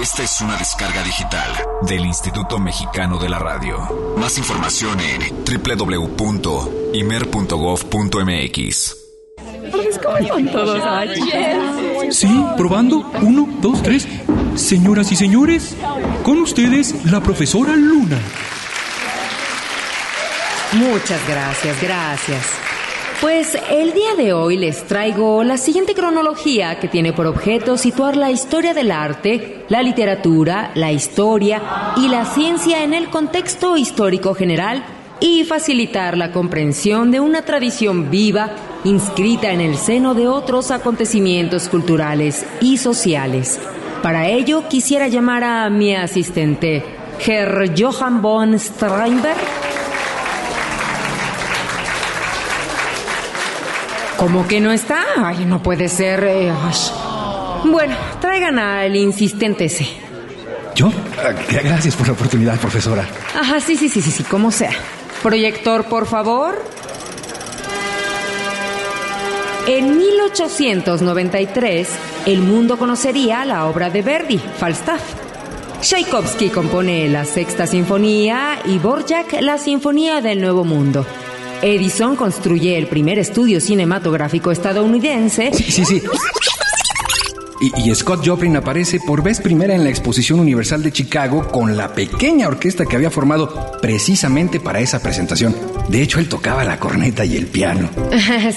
Esta es una descarga digital del Instituto Mexicano de la Radio. Más información en www.imer.gov.mx. todos Sí, probando. Uno, dos, tres. Señoras y señores, con ustedes la profesora Luna. Muchas gracias, gracias. Pues el día de hoy les traigo la siguiente cronología que tiene por objeto situar la historia del arte, la literatura, la historia y la ciencia en el contexto histórico general y facilitar la comprensión de una tradición viva inscrita en el seno de otros acontecimientos culturales y sociales. Para ello quisiera llamar a mi asistente, Herr Johann von Steinberg ¿Cómo que no está? Ay, no puede ser. Eh, bueno, traigan al insistente ese. ¿Yo? Ah, gracias por la oportunidad, profesora. Ajá, sí, sí, sí, sí, sí, como sea. Proyector, por favor. En 1893, el mundo conocería la obra de Verdi, Falstaff. Tchaikovsky compone la Sexta Sinfonía y Borjak la Sinfonía del Nuevo Mundo. Edison construye el primer estudio cinematográfico estadounidense. Sí, sí, sí. Y, Scott Joplin aparece por vez primera en la Exposición Universal de Chicago con la pequeña orquesta que había formado precisamente para esa presentación. De hecho, él tocaba la corneta y el piano.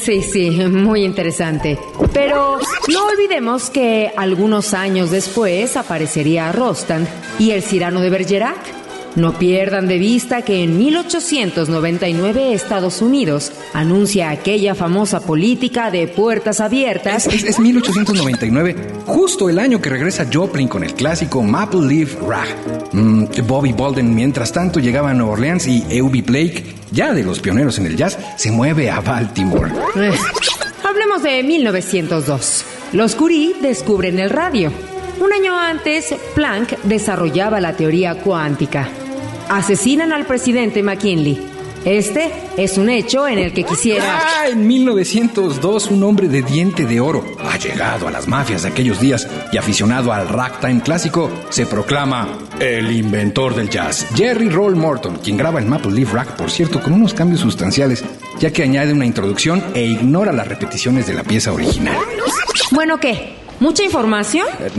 Sí, sí, muy interesante. Pero no olvidemos que algunos años después aparecería Rostand y el Cirano de Bergerac no pierdan de vista que en 1899 Estados Unidos anuncia aquella famosa política de puertas abiertas. Es, 1899, justo el año que regresa Joplin con el clásico Maple Leaf Rag. Mm, Bobby Bolden, mientras tanto, llegaba a Nueva Orleans y Eubie Blake, ya de los pioneros en el jazz, se mueve a Baltimore. Eh, hablemos de 1902. Los Curie descubren el radio. Un año antes, Planck desarrollaba la teoría cuántica. Asesinan al presidente McKinley. Este es un hecho en el que quisiera... Ah, en 1902 un hombre de diente de oro, ha llegado a las mafias de aquellos días y aficionado al ragtime clásico, se proclama el inventor del jazz. Jerry Roll Morton, quien graba el Maple Leaf Rack, por cierto, con unos cambios sustanciales, ya que añade una introducción e ignora las repeticiones de la pieza original. Bueno, ¿qué? ¿Mucha información? Eh,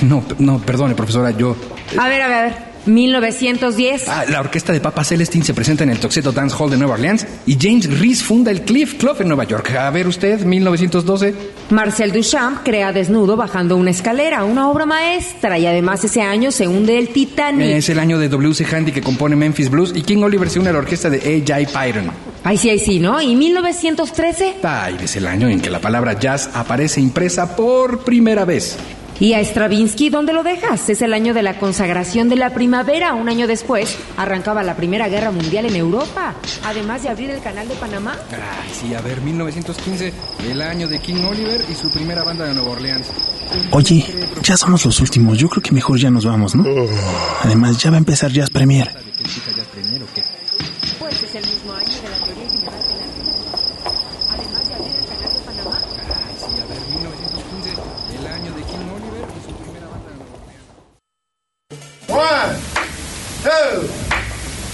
no, no, perdone, profesora, yo... A ver, a ver, a ver. 1910. Ah, la orquesta de Papa Celestine se presenta en el Toxeto Dance Hall de Nueva Orleans y James Reese funda el Cliff Club en Nueva York. A ver usted, 1912. Marcel Duchamp crea Desnudo bajando una escalera, una obra maestra y además ese año se hunde el Titanic. Es el año de W.C. Handy que compone Memphis Blues y King Oliver se une a la orquesta de A.J. Pyron. Ay, sí, ay, sí, ¿no? ¿Y 1913? Ay, es el año en que la palabra jazz aparece impresa por primera vez. ¿Y a Stravinsky dónde lo dejas? Es el año de la consagración de la primavera. Un año después arrancaba la Primera Guerra Mundial en Europa, además de abrir el canal de Panamá. Ay, sí, a ver, 1915, el año de King Oliver y su primera banda de Nueva Orleans. Oye, ya somos los últimos. Yo creo que mejor ya nos vamos, ¿no? Además, ya va a empezar Jazz Premier. Pues es el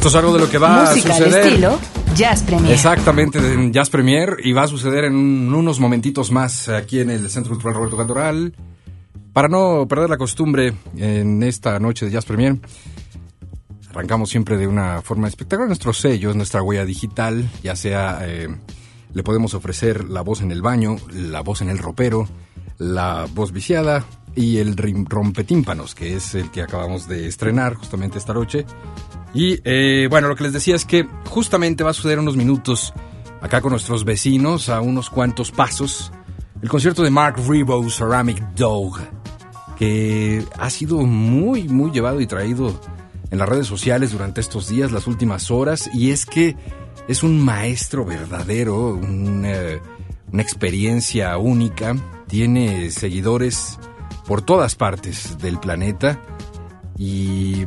Esto es algo de lo que va Música a al suceder. estilo Jazz Premier. Exactamente, en Jazz Premier y va a suceder en un- unos momentitos más aquí en el Centro Cultural Roberto Cantoral. Para no perder la costumbre en esta noche de Jazz Premier, arrancamos siempre de una forma espectacular. Nuestros sellos, nuestra huella digital, ya sea eh, le podemos ofrecer la voz en el baño, la voz en el ropero, la voz viciada y el rompetímpanos, que es el que acabamos de estrenar justamente esta noche. Y eh, bueno, lo que les decía es que justamente va a suceder unos minutos acá con nuestros vecinos, a unos cuantos pasos, el concierto de Mark Ribot Ceramic Dog, que ha sido muy, muy llevado y traído en las redes sociales durante estos días, las últimas horas, y es que es un maestro verdadero, un, eh, una experiencia única, tiene seguidores por todas partes del planeta y,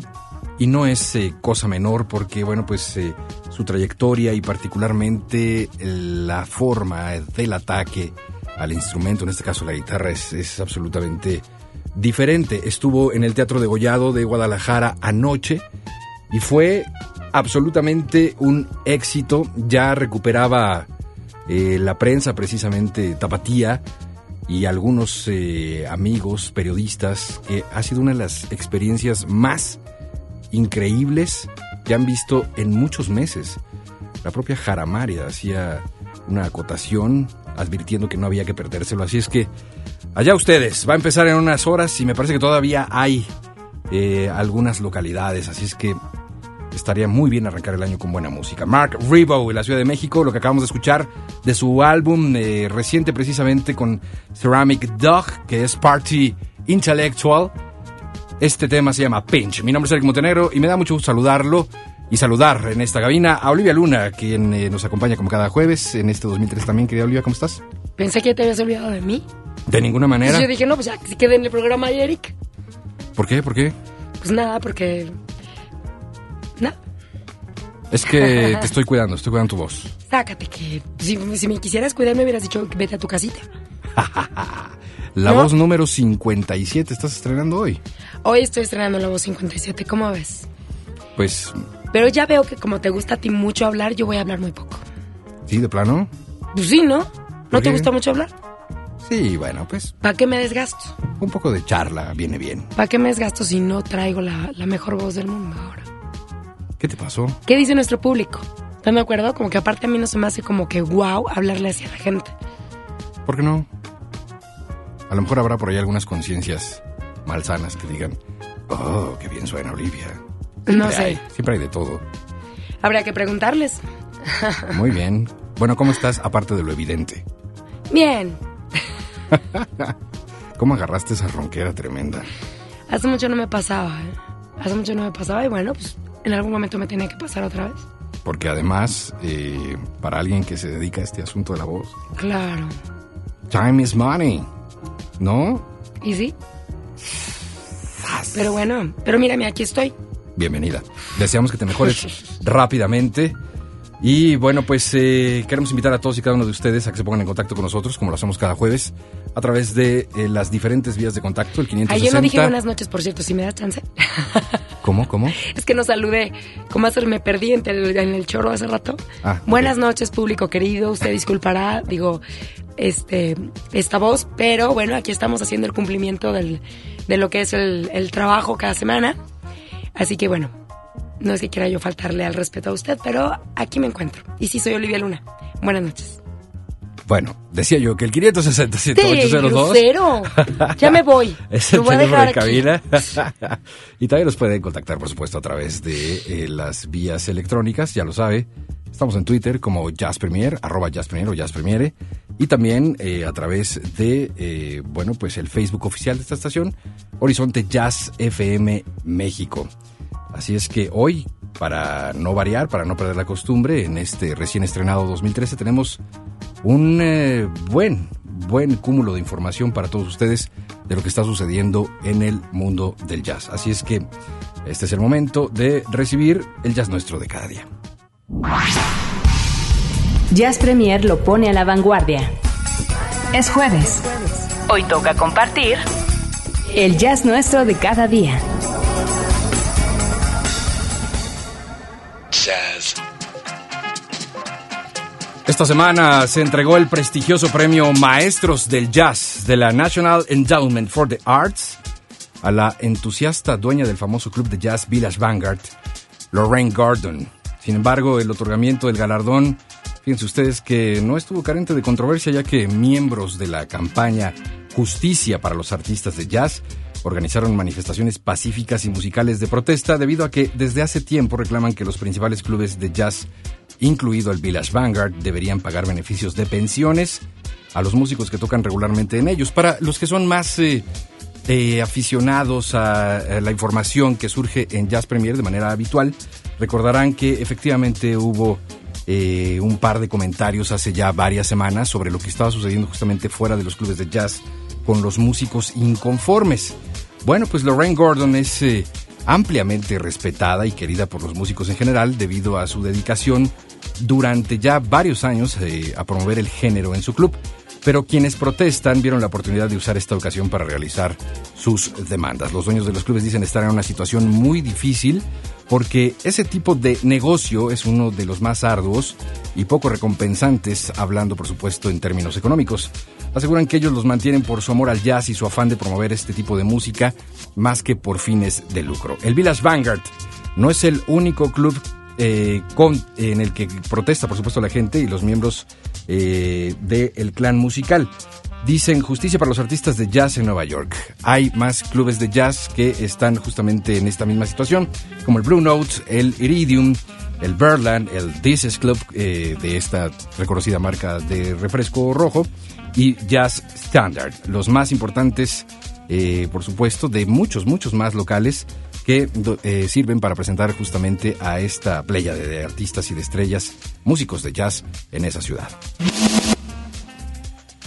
y no es eh, cosa menor porque, bueno, pues eh, su trayectoria y particularmente la forma del ataque al instrumento, en este caso la guitarra, es, es absolutamente diferente. Estuvo en el Teatro de Gollado de Guadalajara anoche y fue absolutamente un éxito. Ya recuperaba eh, la prensa, precisamente Tapatía, y algunos eh, amigos periodistas, que ha sido una de las experiencias más increíbles que han visto en muchos meses. La propia Jaramaria hacía una acotación advirtiendo que no había que perdérselo. Así es que allá ustedes, va a empezar en unas horas y me parece que todavía hay eh, algunas localidades, así es que estaría muy bien arrancar el año con buena música. Mark Ribot de la Ciudad de México, lo que acabamos de escuchar de su álbum eh, reciente precisamente con Ceramic Dog, que es Party Intellectual. Este tema se llama Pinch. Mi nombre es Eric Montenegro y me da mucho gusto saludarlo y saludar en esta cabina a Olivia Luna, quien eh, nos acompaña como cada jueves en este 2003 también. Querida Olivia, ¿cómo estás? Pensé que ya te habías olvidado de mí. De ninguna manera. Entonces yo dije, no, pues ya que se quede en el programa de Eric. ¿Por qué? ¿Por qué? Pues nada, porque. Es que te estoy cuidando, estoy cuidando tu voz. sácate que. Si, si me quisieras cuidar, me hubieras dicho vete a tu casita. La ¿No? voz número 57 estás estrenando hoy. Hoy estoy estrenando la voz 57, ¿cómo ves? Pues, Pero ya veo que como te gusta a ti mucho hablar, yo voy a hablar muy poco. sí, de plano. Pues sí, ¿no? ¿Por ¿No te gusta mucho hablar? Sí, bueno, pues ¿Para qué me desgasto? un poco de charla viene bien. ¿Para qué me desgasto si no traigo la, la mejor voz del mundo ahora? ¿Qué te pasó? ¿Qué dice nuestro público? ¿Están de acuerdo? Como que aparte a mí no se me hace como que wow hablarle hacia la gente. ¿Por qué no? A lo mejor habrá por ahí algunas conciencias malsanas que digan, oh, qué bien suena Olivia. No sé. hay, siempre hay de todo. Habría que preguntarles. Muy bien. Bueno, ¿cómo estás aparte de lo evidente? Bien. ¿Cómo agarraste esa ronquera tremenda? Hace mucho no me pasaba, ¿eh? Hace mucho no me pasaba y bueno, pues en algún momento me tenía que pasar otra vez. Porque además, eh, para alguien que se dedica a este asunto de la voz, Claro. time is money, ¿no? ¿Y sí? Pero bueno, pero mírame, aquí estoy. Bienvenida. Deseamos que te mejores rápidamente. Y bueno, pues eh, queremos invitar a todos y cada uno de ustedes a que se pongan en contacto con nosotros, como lo hacemos cada jueves, a través de eh, las diferentes vías de contacto, el 560. Ayer no dije buenas noches, por cierto, si me das chance. ¿Cómo? ¿Cómo? Es que no saludé. Como hacer me perdí en el, en el choro hace rato. Ah. Buenas noches, público querido. Usted disculpará, digo, este, esta voz, pero bueno, aquí estamos haciendo el cumplimiento del, de lo que es el, el trabajo cada semana. Así que bueno, no es que quiera yo faltarle al respeto a usted, pero aquí me encuentro. Y sí, soy Olivia Luna. Buenas noches. Bueno, decía yo que el 560 ¡Sí, 7802 grosero! Ya me voy. Es el voy a de cabina. y también nos pueden contactar, por supuesto, a través de eh, las vías electrónicas, ya lo sabe. Estamos en Twitter como Jazz Premier, arroba Jazz Premier o Jazz Premiere. Y también eh, a través de, eh, bueno, pues el Facebook oficial de esta estación, Horizonte Jazz FM México. Así es que hoy, para no variar, para no perder la costumbre, en este recién estrenado 2013 tenemos un eh, buen, buen cúmulo de información para todos ustedes de lo que está sucediendo en el mundo del jazz. Así es que este es el momento de recibir el jazz nuestro de cada día. Jazz Premier lo pone a la vanguardia. Es jueves. Hoy toca compartir el jazz nuestro de cada día. Esta semana se entregó el prestigioso premio Maestros del Jazz de la National Endowment for the Arts a la entusiasta dueña del famoso club de jazz Village Vanguard, Lorraine Gordon. Sin embargo, el otorgamiento del galardón, fíjense ustedes que no estuvo carente de controversia ya que miembros de la campaña Justicia para los Artistas de Jazz organizaron manifestaciones pacíficas y musicales de protesta debido a que desde hace tiempo reclaman que los principales clubes de jazz, incluido el Village Vanguard, deberían pagar beneficios de pensiones a los músicos que tocan regularmente en ellos. Para los que son más eh, eh, aficionados a, la información que surge en Jazz Premier de manera habitual, recordarán que efectivamente hubo eh, un par de comentarios hace ya varias semanas sobre lo que estaba sucediendo justamente fuera de los clubes de jazz con los músicos inconformes. Bueno, pues Lorraine Gordon es eh, ampliamente respetada y querida por los músicos en general debido a su dedicación durante ya varios años eh, a promover el género en su club. Pero quienes protestan vieron la oportunidad de usar esta ocasión para realizar sus demandas. Los dueños de los clubes dicen estar en una situación muy difícil porque ese tipo de negocio es uno de los más arduos y poco recompensantes, hablando por supuesto en términos económicos. Aseguran que ellos los mantienen por su amor al jazz y su afán de promover este tipo de música más que por fines de lucro. El Village Vanguard no es el único club eh, con- en el que protesta, por supuesto, la gente y los miembros eh, del clan musical. Dicen justicia para los artistas de jazz en Nueva York. Hay más clubes de jazz que están justamente en esta misma situación, como el Blue Note, el Iridium, el Berland, el This Club eh, de esta reconocida marca de refresco rojo y Jazz Standard, los más importantes, eh, por supuesto, de muchos, muchos más locales que eh, sirven para presentar justamente a esta playa de artistas y de estrellas, músicos de jazz en esa ciudad.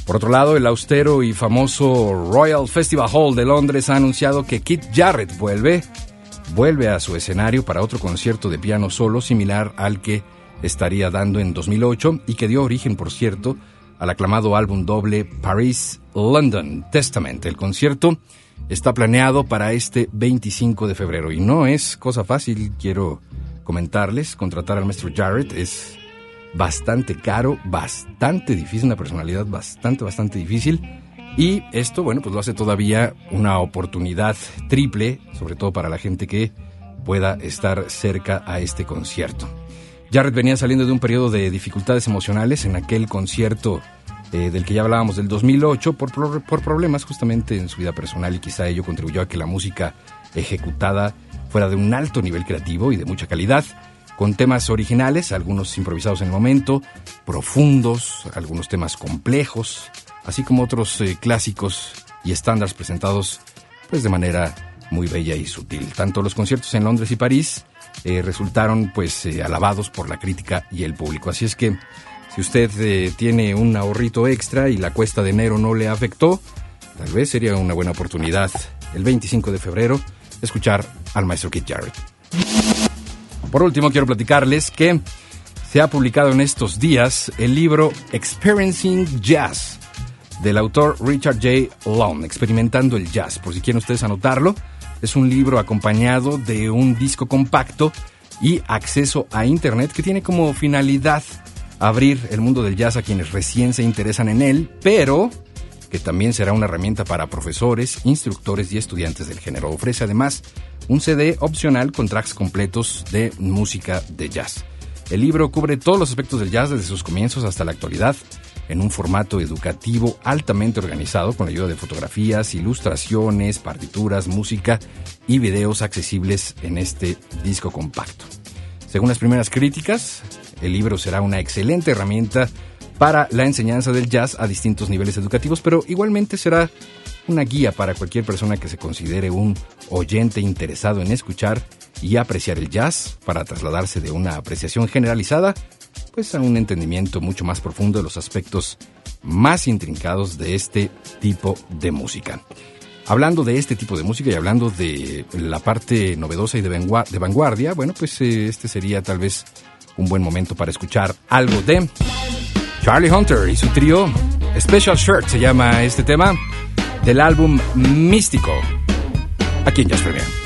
Por otro lado, el austero y famoso Royal Festival Hall de Londres ha anunciado que Kit Jarrett vuelve, vuelve a su escenario para otro concierto de piano solo similar al que estaría dando en 2008 y que dio origen, por cierto, al aclamado álbum doble Paris London Testament. El concierto está planeado para este 25 de febrero y no es cosa fácil, quiero comentarles, contratar al maestro Jarrett es bastante caro, bastante difícil, una personalidad bastante, bastante difícil. Y esto, bueno, pues lo hace todavía una oportunidad triple, sobre todo para la gente que pueda estar cerca a este concierto. Jarrett venía saliendo de un periodo de dificultades emocionales en aquel concierto eh, del que ya hablábamos del 2008 por, por problemas justamente en su vida personal y quizá ello contribuyó a que la música ejecutada fuera de un alto nivel creativo y de mucha calidad, con temas originales, algunos improvisados en el momento, profundos, algunos temas complejos, así como otros eh, clásicos y estándares presentados pues de manera muy bella y sutil. Tanto los conciertos en Londres y París eh, resultaron pues eh, alabados por la crítica y el público. Así es que si usted tiene un ahorrito extra y la cuesta de enero no le afectó, tal vez sería una buena oportunidad el 25 de febrero escuchar al maestro Kit Jarrett. Por último, quiero platicarles que se ha publicado en estos días el libro Experiencing Jazz del autor Richard J. Long, Experimentando el Jazz. Por si quieren ustedes anotarlo, es un libro acompañado de un disco compacto y acceso a Internet que tiene como finalidad abrir el mundo del jazz a quienes recién se interesan en él, pero que también será una herramienta para profesores, instructores y estudiantes del género. Ofrece además un CD opcional con tracks completos de música de jazz. El libro cubre todos los aspectos del jazz desde sus comienzos hasta la actualidad en un formato educativo altamente organizado con la ayuda de fotografías, ilustraciones, partituras, música y videos accesibles en este disco compacto. Según las primeras críticas, el libro será una excelente herramienta para la enseñanza del jazz a distintos niveles educativos, pero igualmente será una guía para cualquier persona que se considere un oyente interesado en escuchar y apreciar el jazz para trasladarse de una apreciación generalizada pues a un entendimiento mucho más profundo de los aspectos más intrincados de este tipo de música. Hablando de este tipo de música y hablando de la parte novedosa y de, vanguardia, bueno, pues eh, este sería tal vez un buen momento para escuchar algo de Charlie Hunter y su trío Special Shirt se llama este tema del álbum Místico aquí en Jazz Premier.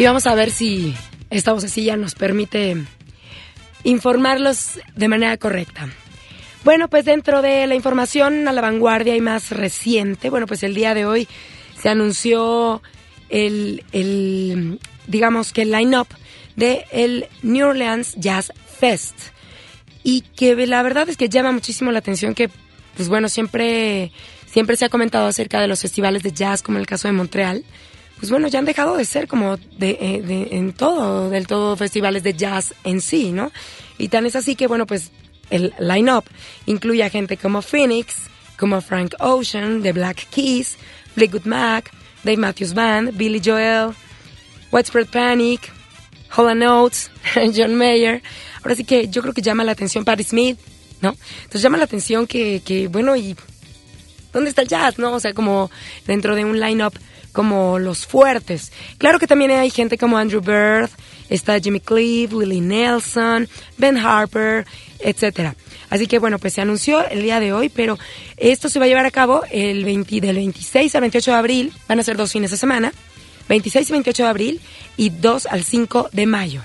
Y vamos a ver si esta vocecilla nos permite informarlos de manera correcta. Bueno, pues dentro de la información a la vanguardia y más reciente, bueno, pues el día de hoy se anunció el, el digamos que el line-up de el New Orleans Jazz Fest. Y que la verdad es que llama muchísimo la atención que, pues bueno, siempre, siempre se ha comentado acerca de los festivales de jazz, como el caso de Montreal. Pues bueno, ya han dejado de ser como de, eh, de, en todo, del todo festivales de jazz en sí, ¿no? Y tan es así que, bueno, pues el line-up incluye a gente como Phoenix, como Frank Ocean, The Black Keys, Fleetwood Mac, Dave Matthews Band, Billy Joel, Widespread Panic, Holland Oates, John Mayer. Ahora sí que yo creo que llama la atención Patti Smith, ¿no? Entonces llama la atención que, que bueno, y ¿dónde está el jazz, no? O sea, como dentro de un line-up como los fuertes. Claro que también hay gente como Andrew Bird, está Jimmy Cliff, Willie Nelson, Ben Harper, etcétera. Así que bueno, pues se anunció el día de hoy, pero esto se va a llevar a cabo el 20, del 26 al 28 de abril, van a ser dos fines de semana, 26 y 28 de abril y 2 al 5 de mayo.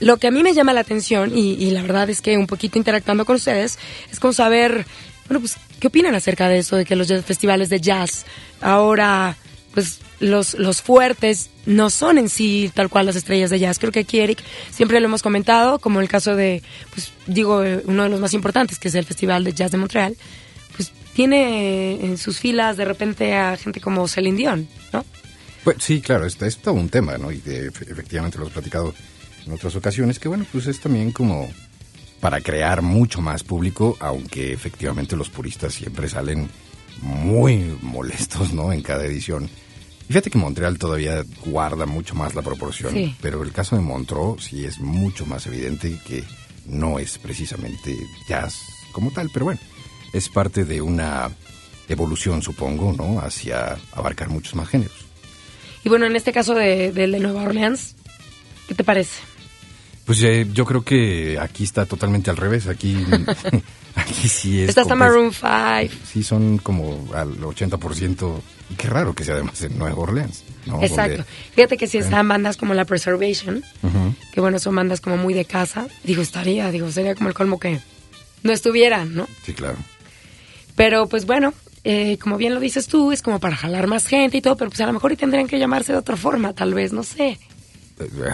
Lo que a mí me llama la atención, y, y, la verdad es que un poquito interactuando con ustedes, es como saber, bueno, pues, ¿qué opinan acerca de eso, de que los festivales de jazz ahora, pues, los, los fuertes no son en sí tal cual las estrellas de jazz. Creo que aquí, Eric, siempre lo hemos comentado, como el caso de, pues, digo, uno de los más importantes, que es el Festival de Jazz de Montreal, pues, tiene en sus filas de repente a gente como Celine Dion, ¿no? Pues sí, claro, es, es todo un tema, ¿no? Y de, efectivamente lo has platicado en otras ocasiones, que bueno, pues es también como para crear mucho más público, aunque efectivamente los puristas siempre salen muy molestos, ¿no? En cada edición. Y fíjate que Montreal todavía guarda mucho más la proporción, Sí. pero el caso de Montreux sí es mucho más evidente que no es precisamente jazz como tal, pero bueno, es parte de una evolución, supongo, ¿no? Hacia abarcar muchos más géneros. Y bueno, en este caso de, del de Nueva Orleans, ¿qué te parece? Pues eh, yo creo que aquí está totalmente al revés. Aquí, aquí sí es. Está hasta Maroon 5. Sí, son como al 80%. Y qué raro que sea además en Nueva Orleans. ¿no? Exacto. Donde- Fíjate que si están bandas como la Preservation, que bueno, son bandas como muy de casa, digo, estaría, digo, sería como el colmo que no estuvieran, ¿no? Sí, claro. Pero pues bueno, eh, como bien lo dices tú, es como para jalar más gente y todo, pero pues a lo mejor y tendrían que llamarse de otra forma, tal vez, no sé.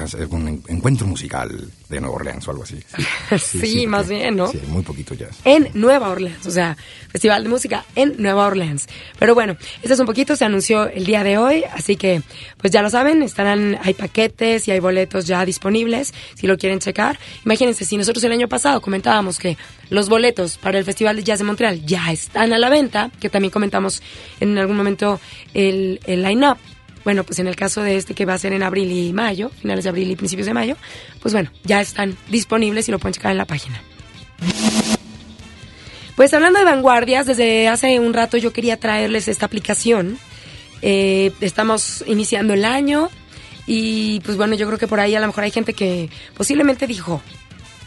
Hacer Un en- encuentro musical de Nueva Orleans o algo así. Sí, más porque- bien, ¿no? Sí, muy poquito jazz. en Nueva Orleans, o sea, Festival de Música en Nueva Orleans. Pero bueno, esto es un poquito, se anunció el día de hoy, así que pues ya lo saben, estarán, hay paquetes y hay boletos ya disponibles, si lo quieren checar. Imagínense, si nosotros el año pasado comentábamos que los boletos para el Festival de Jazz de Montreal ya están a la venta, que también comentamos en algún momento el, el line-up, bueno, pues en el caso de este que va a ser en abril y mayo, finales de abril y principios de mayo, pues bueno, ya están disponibles y lo pueden checar en la página. Pues hablando de vanguardias, desde hace un rato yo quería traerles esta aplicación. Eh, estamos iniciando el año y pues bueno, yo creo que por ahí a lo mejor hay gente que posiblemente dijo,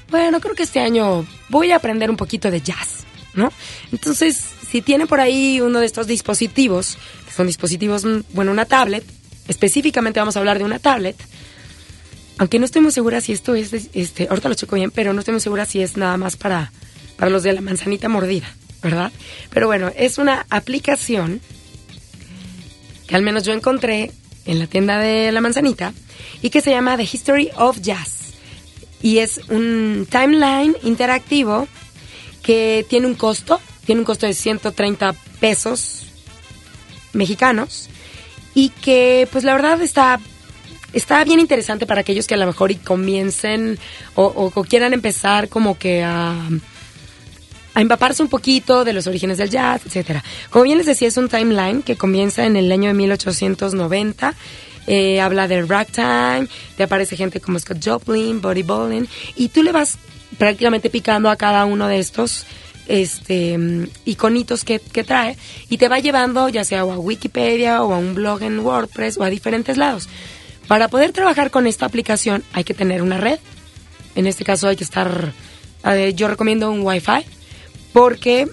bueno, creo que este año voy a aprender un poquito de jazz, ¿no? Entonces, si tienen por ahí uno de estos dispositivos, que son dispositivos, mm, bueno, una tablet, específicamente vamos a hablar de una tablet, aunque no estoy muy segura si esto es, este, ahorita lo checo bien, pero no estoy muy segura si es nada más para, para los de la manzanita mordida, ¿verdad? Pero bueno, es una aplicación que al menos yo encontré en la tienda de la manzanita y que se llama The History of Jazz. Y es un timeline interactivo que tiene un costo, tiene un costo de 130 pesos mexicanos y que pues la verdad está está bien interesante para aquellos que a lo mejor y comiencen o, quieran empezar como que a, empaparse un poquito de los orígenes del jazz, etcétera. Como bien les decía, es un timeline que comienza en el año de 1890. Eh, habla del ragtime, te aparece gente como Scott Joplin, Buddy Bolin, y tú le vas prácticamente picando a cada uno de estos este mm, iconitos que, que trae y te va llevando ya sea a Wikipedia o a un blog en WordPress o a diferentes lados. Para poder trabajar con esta aplicación hay que tener una red. En este caso hay que estar, yo recomiendo un Wi-Fi porque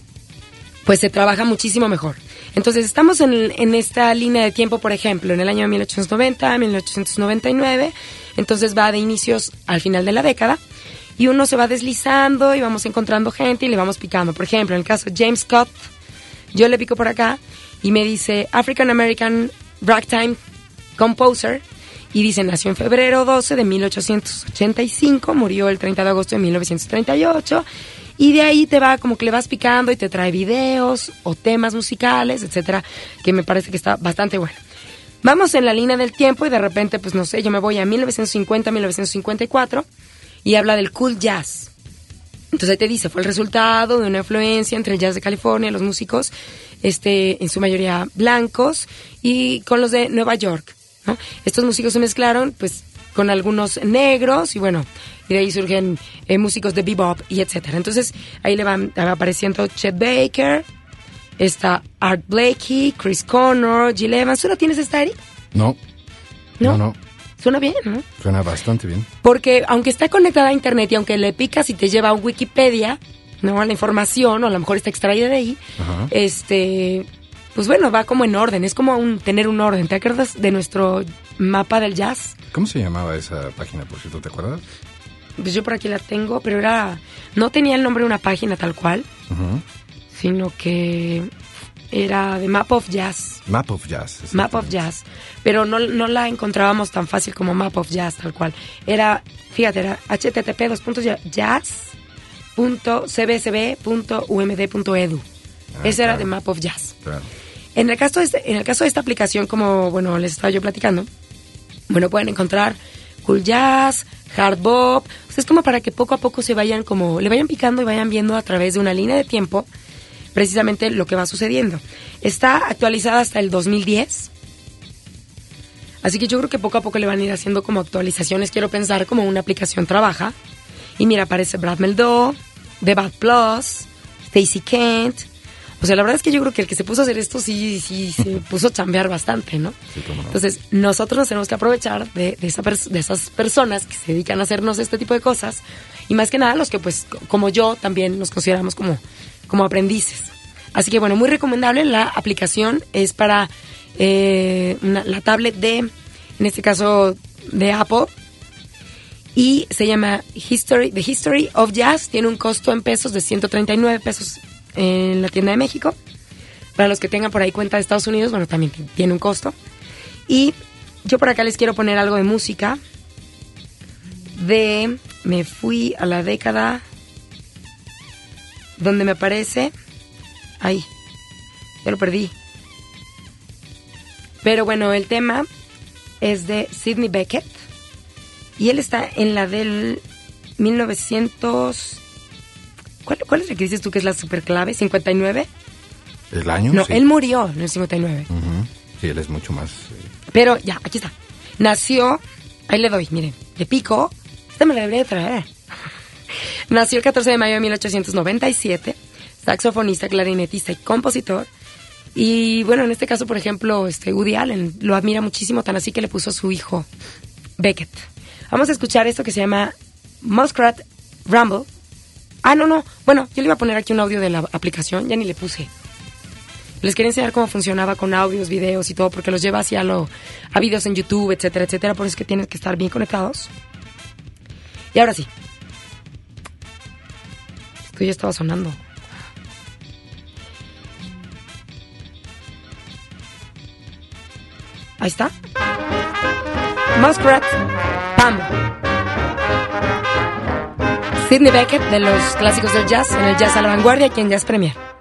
pues se trabaja muchísimo mejor. Entonces estamos en, en, esta línea de tiempo, por ejemplo, en el año 1890, 1899, entonces va de inicios al final de la década y uno se va deslizando y vamos encontrando gente y le vamos picando. Por ejemplo, en el caso de James Scott, yo le pico por acá y me dice African American Ragtime Composer y dice nació en febrero 12 de 1885, murió el 30 de agosto de 1938 y de ahí te va como que le vas picando y te trae videos o temas musicales, etcétera, que me parece que está bastante bueno. Vamos en la línea del tiempo y de repente, pues no sé, yo me voy a 1950, 1954 y habla del cool jazz. Entonces ahí te dice, fue el resultado de una influencia entre el jazz de California, los músicos, este, en su mayoría blancos, y con los de Nueva York. Estos músicos se mezclaron, pues, con algunos negros, y bueno, y de ahí surgen eh, músicos de bebop y etcétera. Entonces ahí le van apareciendo Chet Baker, está Art Blakey, Chris Connor, Jill Evans. ¿Tú la tienes esta, Eric? No. No, no. Suena bien, ¿no? Suena bastante bien. Porque aunque está conectada a internet y aunque le picas y te lleva a Wikipedia, ¿no? A la información, o a lo mejor está extraída de ahí, este, pues bueno, va como en orden, es como un, tener un orden. ¿Te acuerdas de nuestro mapa del jazz? ¿Cómo se llamaba esa página, por cierto? ¿Te acuerdas? Pues yo por aquí la tengo, pero era, no tenía el nombre de una página tal cual, sino que era de Map of Jazz. Map of Jazz. Map of Jazz. Pero no, no, la encontrábamos tan fácil como Map of Jazz, tal cual. Era, fíjate, era http jazz.cbsb.umd.edu. Ah, Ese era de Map of Jazz. En el, caso de este, en el caso de esta aplicación, como bueno les estaba yo platicando, bueno, pueden encontrar cool jazz, hard bop. es como para que poco a poco se vayan como, le vayan picando y vayan viendo a través de una línea de tiempo precisamente lo que va sucediendo. Está actualizada hasta el 2010. Así que yo creo que poco a poco le van a ir haciendo como actualizaciones. Quiero pensar como una aplicación trabaja. Y mira, aparece Brad Meldo, The Bad Plus, Stacy Kent. O sea, la verdad es que yo creo que el que se puso a hacer esto sí, sí se puso a chambear bastante, ¿no? Entonces, nosotros nos tenemos que aprovechar de, de, esa de esas personas que se dedican a hacernos este tipo de cosas. Y más que nada, los que, pues, como yo, también nos consideramos como como aprendices. Así que bueno, muy recomendable. La aplicación es para eh, la tablet de, en este caso, de Apple. Y se llama History, The History of Jazz. Tiene un costo en pesos de 139 pesos en la tienda de México. Para los que tengan por ahí cuenta de Estados Unidos, bueno, también tiene un costo. Y yo por acá les quiero poner algo de música. De. Me fui a la década donde me aparece... Ay, ya lo perdí. Pero bueno, el tema es de Sidney Beckett. Y él está en la del 1900... ¿Cuál, cuál es la que dices tú que es la super clave? ¿59? ¿El año? No, él murió en el 59. Sí, él es mucho más... Eh, Pero ya, aquí está. Nació... Ahí le doy, miren. De pico. Esta me la debería traer. Nació el 14 de mayo de 1897, saxofonista, clarinetista y compositor. Y bueno, en este caso, por ejemplo, este Woody Allen lo admira muchísimo, tan así que le puso a su hijo Beckett. Vamos a escuchar esto que se llama Muskrat Rumble. Ah, no, no. Bueno, yo le iba a poner aquí un audio de la aplicación, ya ni le puse. Les quería enseñar cómo funcionaba con audios, videos y todo, porque los lleva hacia lo, a videos en YouTube, etcétera, etcétera. Por eso es que tienen que estar bien conectados. Y ahora sí, esto ya estaba sonando. Ahí está. Muskrat Pam. Sidney Beckett de los clásicos del jazz en el Jazz a la Vanguardia aquí en Jazz Premier.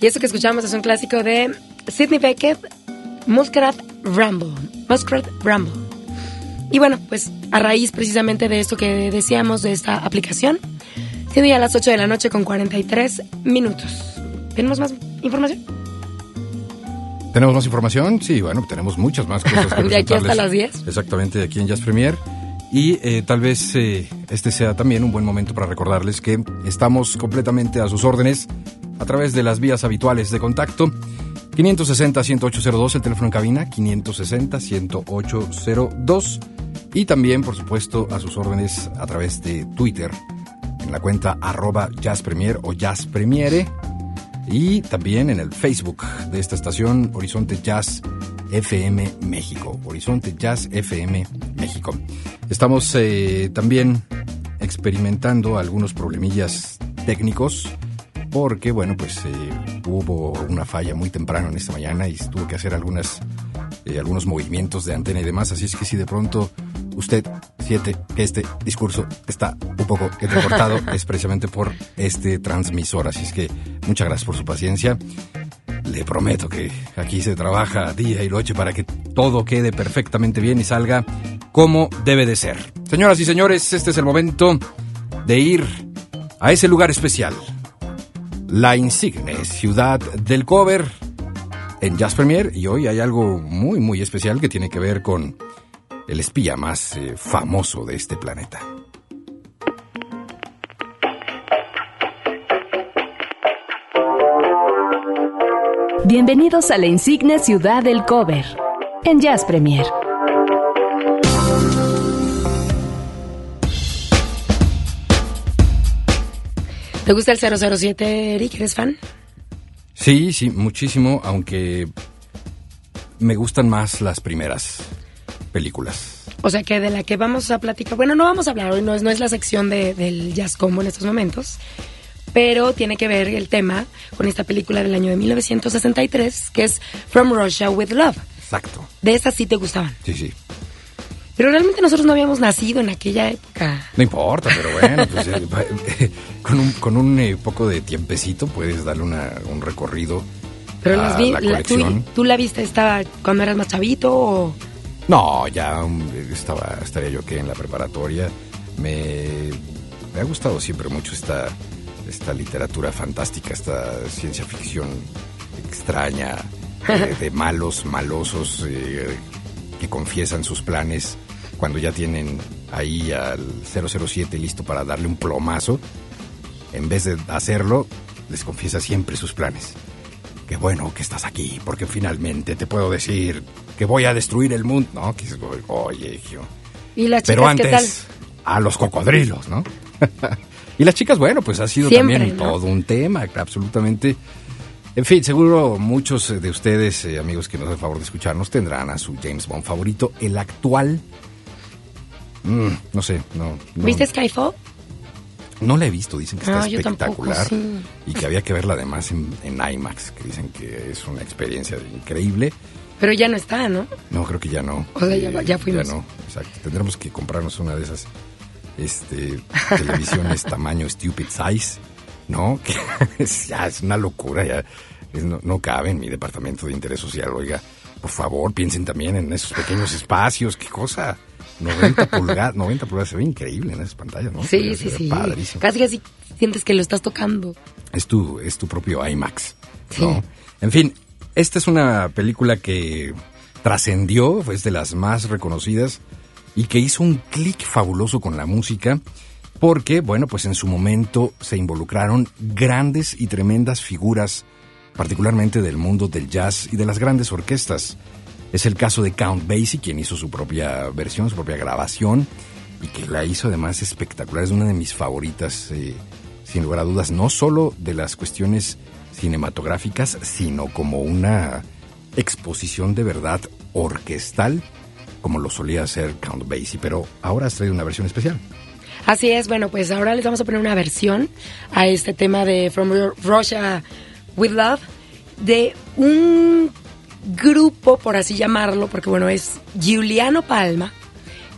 Y eso que escuchamos es un clásico de Sidney Beckett, Muskrat Ramble. Muskrat Ramble. Y bueno, pues a raíz precisamente de esto que decíamos de esta aplicación, siendo ya las 8 de la noche con 43 minutos. ¿Tenemos más información? ¿Tenemos más información? Sí, bueno, tenemos muchas más cosas que ¿De aquí hasta las 10? Exactamente, aquí en Jazz Premier. Y eh, tal vez eh, este sea también un buen momento para recordarles que estamos completamente a sus órdenes a través de las vías habituales de contacto. 560-10802, el teléfono en cabina, 560-10802. Y también, por supuesto, a sus órdenes a través de Twitter, en la cuenta arroba Jazz Premier o Jazz Premiere. Y también en el Facebook de esta estación, Horizonte Jazz FM México. Horizonte Jazz FM México. Estamos eh, también experimentando algunos problemillas técnicos porque, bueno, pues eh, hubo una falla muy temprano en esta mañana y tuvo que hacer algunas, eh, algunos movimientos de antena y demás. Así es que si de pronto usted siente que este discurso está un poco entrecortado, es precisamente por este transmisor. Así es que muchas gracias por su paciencia. Le prometo que aquí se trabaja día y noche para que todo quede perfectamente bien y salga como debe de ser. Señoras y señores, este es el momento de ir a ese lugar especial. La insigne ciudad del cover en Jazz Premier y hoy hay algo muy muy especial que tiene que ver con el espía más eh, famoso de este planeta. Bienvenidos a la insigne ciudad del cover en Jazz Premier. ¿Te gusta el 007, Eric? ¿Eres fan? Sí, sí, muchísimo, aunque me gustan más las primeras películas. O sea que de la que vamos a platicar, bueno, no vamos a hablar hoy, no es, no es la sección de- del jazz combo en estos momentos, pero tiene que ver el tema con esta película del año de 1963, que es From Russia with Love. Exacto. De esas sí te gustaban. Sí, sí. Pero realmente nosotros no habíamos nacido en aquella época. No importa, pero bueno, pues, eh, va- con un, con un eh, poco de tiempecito puedes darle una- un recorrido Pero a las vi, la la- tú, colección. tú la viste estaba cuando eras más chavito o No, ya um, estaba, estaría yo que en la preparatoria. Me, me ha gustado siempre mucho esta, esta literatura fantástica, esta ciencia ficción extraña, eh, de malos, malosos, eh, que confiesan sus planes cuando ya tienen ahí al 007 listo para darle un plomazo. En vez de hacerlo, les confiesa siempre sus planes. Qué bueno que estás aquí, porque finalmente te puedo decir que voy a destruir el mundo. No, que dices, oye, hijo. y las chicas Pero qué tal? antes, a los cocodrilos, ¿no? y las chicas, bueno, pues ha sido Siempre, también ¿no? todo un tema, absolutamente. En fin, seguro muchos de ustedes, eh, amigos que nos hacen favor de escucharnos, tendrán a su James Bond favorito, el actual. Mm, no sé, no. no ¿Viste Skyfall? no la he visto, dicen que está tampoco, espectacular sí. y que había que verla además en, en IMAX, que dicen que es una experiencia increíble. Pero ya no está, ¿no? No, creo que ya no. O sea, ya- ya fuimos. no, exacto. Tendremos que comprarnos una de esas este, televisiones tamaño stupid size, ¿no? Que es, ya es una locura, ya es- no, no cabe en mi departamento de interés social. Oiga, por favor, piensen también en esos pequeños espacios, qué cosa. 90 pulgadas, 90 pulgadas, se ve increíble en esas pantallas, ¿no? Sí, sí, sí. Padrísimo. Casi casi sientes que lo estás tocando. Es tu, es tu propio IMAX. ¿no? En fin, esta es una película que trascendió, es de las más reconocidas y que hizo un clic fabuloso con la música porque, bueno, pues en su momento se involucraron grandes y tremendas figuras, particularmente del mundo del jazz y de las grandes orquestas. Es el caso de Count Basie, quien hizo su propia versión, su propia grabación, y que la hizo además espectacular. Es una de mis favoritas, eh, sin lugar a dudas, no solo de las cuestiones cinematográficas, sino como una exposición de verdad orquestal, como lo solía hacer Count Basie. Pero ahora has traído una versión especial. Así es, bueno, pues ahora les vamos a poner una versión a este tema de From Ru- Russia with Love de un grupo, por así llamarlo, porque bueno, es Giuliano Palma,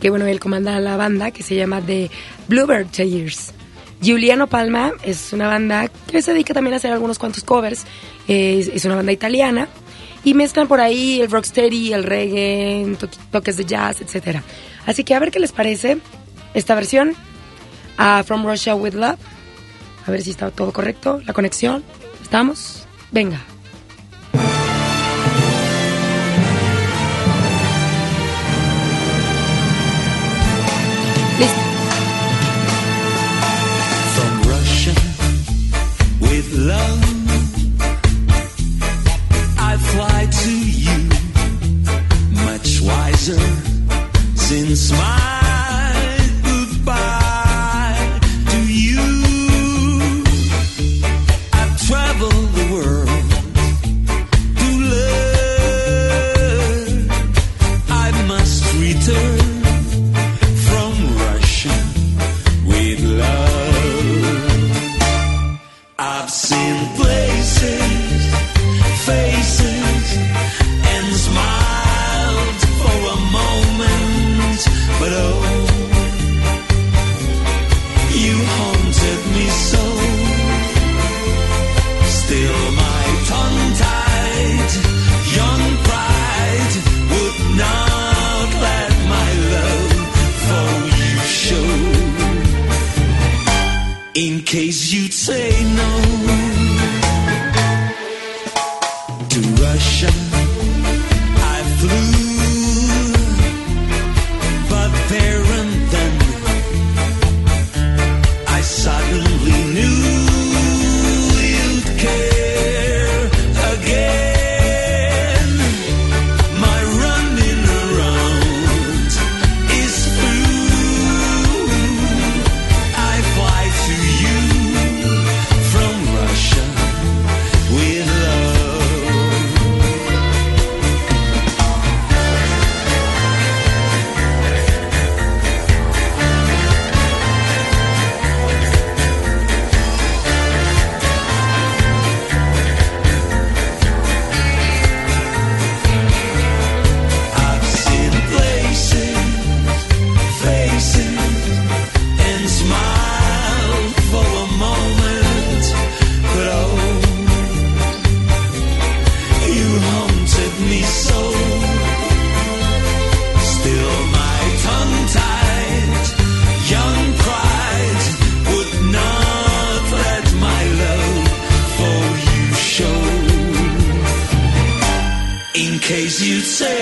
que bueno, él comanda la banda que se llama The Bluebird Tears. Giuliano Palma es una banda que se dedica también a hacer algunos cuantos covers Es, es una banda italiana. Y mezclan por ahí el rocksteady, el reggae, to- toques de jazz, etcétera. Así que a ver qué les parece esta versión a From Russia with Love. A ver si está todo correcto, la conexión. ¿Estamos? Venga. Love. I fly to you, much wiser since my I've seen say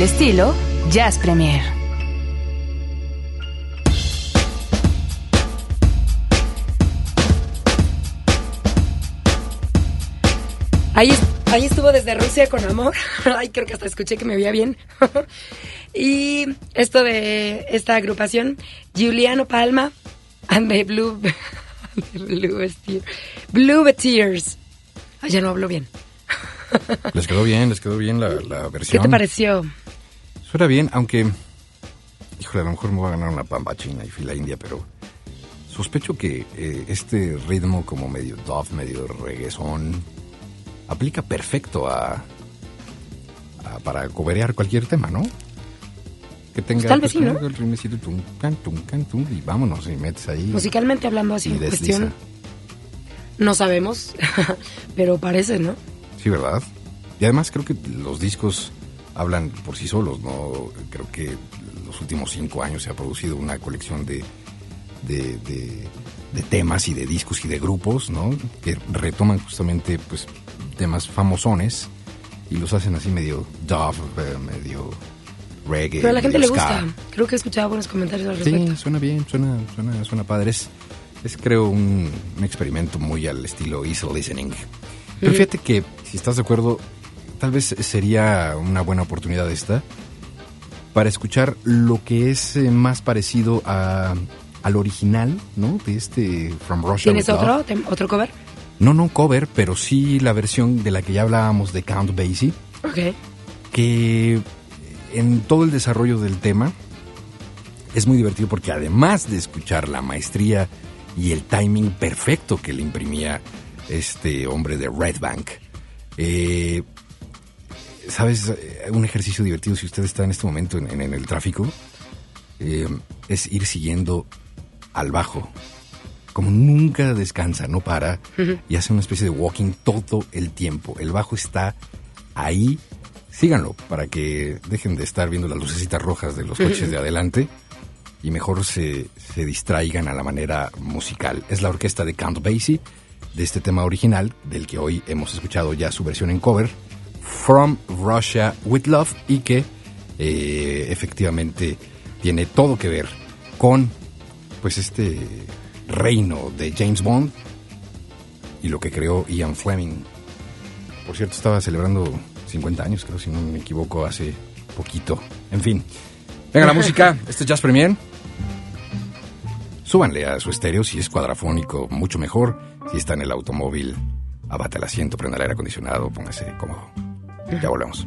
al estilo Jazz Premier. Ahí, ahí estuvo desde Rusia con amor. Ay, creo que hasta escuché que me veía bien. y esto de esta agrupación, Giuliano Palma and the Blue, the Blue, Steer- Blue Tears. Ay, ya no hablo bien. Les quedó bien, les quedó bien la, la ¿Qué versión. te pareció? Suena bien, aunque. Híjole, a lo mejor me voy a ganar una pamba china y fila india, pero. Sospecho que eh, este ritmo como medio dove, medio reggaezón, aplica perfecto a, a- para coberear cualquier tema, ¿no? Que tenga Pues tal vez sí, ¿no? el ritmecito, tum, can, tum, can, tum, y vámonos y metes ahí. Musicalmente hablando así y en cuestión, no sabemos, pero parece, ¿no? Sí, ¿verdad? Y además creo que los discos hablan por sí solos, ¿no? Creo que los últimos cinco años se ha producido una colección de, de, de- de temas y de discos y de grupos, ¿no? Que retoman justamente, pues, temas famosones y los hacen así medio dove, eh, medio reggae. Pero a la gente le gusta. Creo que he escuchado buenos comentarios al Sí, respecto. suena bien, suena, suena, suena padre. Es, es, creo, un, un experimento muy al estilo easy listening. Pero Ujú. fíjate que, si estás de acuerdo, tal vez sería una buena oportunidad esta para escuchar lo que es eh, más parecido a, al original, ¿no? De este From Russia. ¿Tienes with otro, otro cover? No, no cover, pero sí la versión de la que ya hablábamos de Count Basie Ok. que en todo el desarrollo del tema es muy divertido porque además de escuchar la maestría y el timing perfecto que le imprimía este hombre de Red Bank, eh, ¿sabes? Eh, Un ejercicio divertido si usted está en este momento en, en- en el tráfico eh, es ir siguiendo al bajo. Como nunca descansa, no para y hace una especie de walking todo el tiempo. El bajo está ahí. Síganlo para que dejen de estar viendo las lucecitas rojas de los coches de adelante y mejor se, se distraigan a la manera musical. Es la orquesta de Count Basie de este tema original, del que hoy hemos escuchado ya su versión en cover, From Russia with Love, y que eh, efectivamente tiene todo que ver con pues este reino de James Bond y lo que creó Ian Fleming. Por cierto, estaba celebrando 50 años, creo, si no me equivoco, hace poquito. En fin. Venga la música, este es Jazz Premier. Súbanle a su estéreo si es cuadrafónico, mucho mejor. Si está en el automóvil, abate el asiento, prenda el aire acondicionado, póngase cómodo. Ya volvemos.